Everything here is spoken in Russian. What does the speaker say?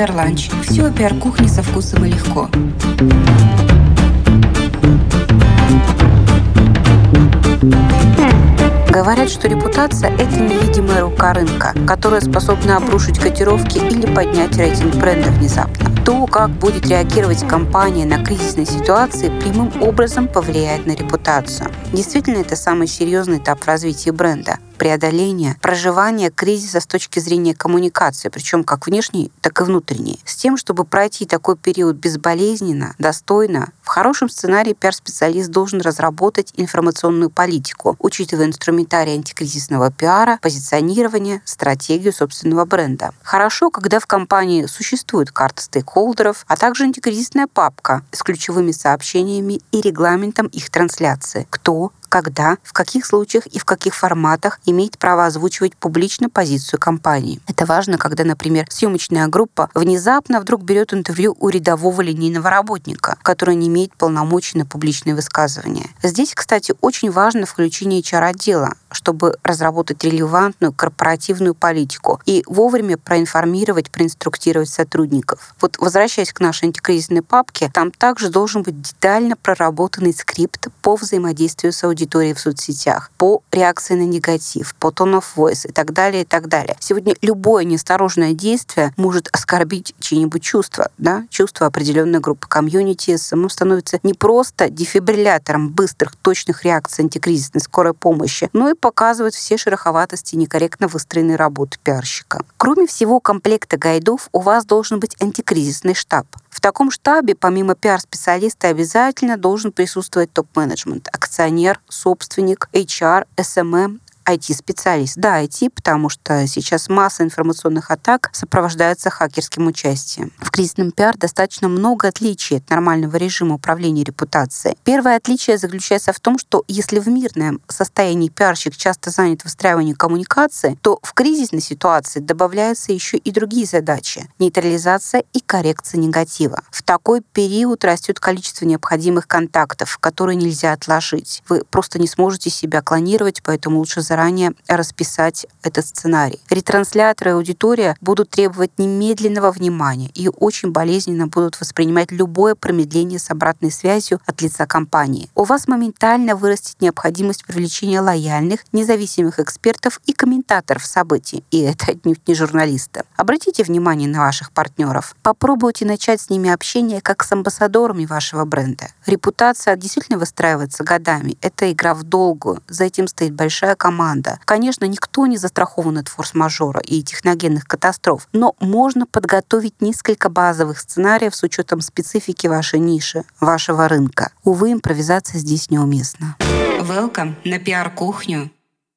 пиар-ланч. Все о пиар-кухне со вкусом и легко. Говорят, что репутация – это невидимая рука рынка, которая способна обрушить котировки или поднять рейтинг бренда внезапно. То, как будет реагировать компания на кризисные ситуации, прямым образом повлияет на репутацию. Действительно, это самый серьезный этап развития бренда преодоления, проживания кризиса с точки зрения коммуникации, причем как внешней, так и внутренней, с тем, чтобы пройти такой период безболезненно, достойно. В хорошем сценарии пиар-специалист должен разработать информационную политику, учитывая инструментарий антикризисного пиара, позиционирование, стратегию собственного бренда. Хорошо, когда в компании существует карта стейкхолдеров, а также антикризисная папка с ключевыми сообщениями и регламентом их трансляции. Кто, когда, в каких случаях и в каких форматах имеет право озвучивать публично позицию компании. Это важно, когда, например, съемочная группа внезапно вдруг берет интервью у рядового линейного работника, который не имеет полномочий на публичные высказывания. Здесь, кстати, очень важно включение HR-отдела, чтобы разработать релевантную корпоративную политику и вовремя проинформировать, проинструктировать сотрудников. Вот возвращаясь к нашей антикризисной папке, там также должен быть детально проработанный скрипт по взаимодействию с аудиторией в соцсетях, по реакции на негатив, по tone of voice и так далее, и так далее. Сегодня любое неосторожное действие может оскорбить чьи-нибудь чувства, да, чувства определенной группы комьюнити, оно становится не просто дефибриллятором быстрых, точных реакций антикризисной скорой помощи, но и показывают все шероховатости некорректно выстроенной работы пиарщика. Кроме всего комплекта гайдов, у вас должен быть антикризисный штаб. В таком штабе, помимо пиар-специалиста, обязательно должен присутствовать топ-менеджмент, акционер, собственник, HR, SMM, IT-специалист. Да, IT, потому что сейчас масса информационных атак сопровождается хакерским участием. В кризисном пиар достаточно много отличий от нормального режима управления репутацией. Первое отличие заключается в том, что если в мирном состоянии пиарщик часто занят выстраиванием коммуникации, то в кризисной ситуации добавляются еще и другие задачи — нейтрализация и коррекция негатива. В такой период растет количество необходимых контактов, которые нельзя отложить. Вы просто не сможете себя клонировать, поэтому лучше заранее заранее расписать этот сценарий. Ретрансляторы и аудитория будут требовать немедленного внимания и очень болезненно будут воспринимать любое промедление с обратной связью от лица компании. У вас моментально вырастет необходимость привлечения лояльных, независимых экспертов и комментаторов событий. И это отнюдь не журналисты. Обратите внимание на ваших партнеров. Попробуйте начать с ними общение как с амбассадорами вашего бренда. Репутация действительно выстраивается годами. Это игра в долгую. За этим стоит большая команда команда. Конечно, никто не застрахован от форс-мажора и техногенных катастроф, но можно подготовить несколько базовых сценариев с учетом специфики вашей ниши, вашего рынка. Увы, импровизация здесь неуместна. Welcome на пиар-кухню.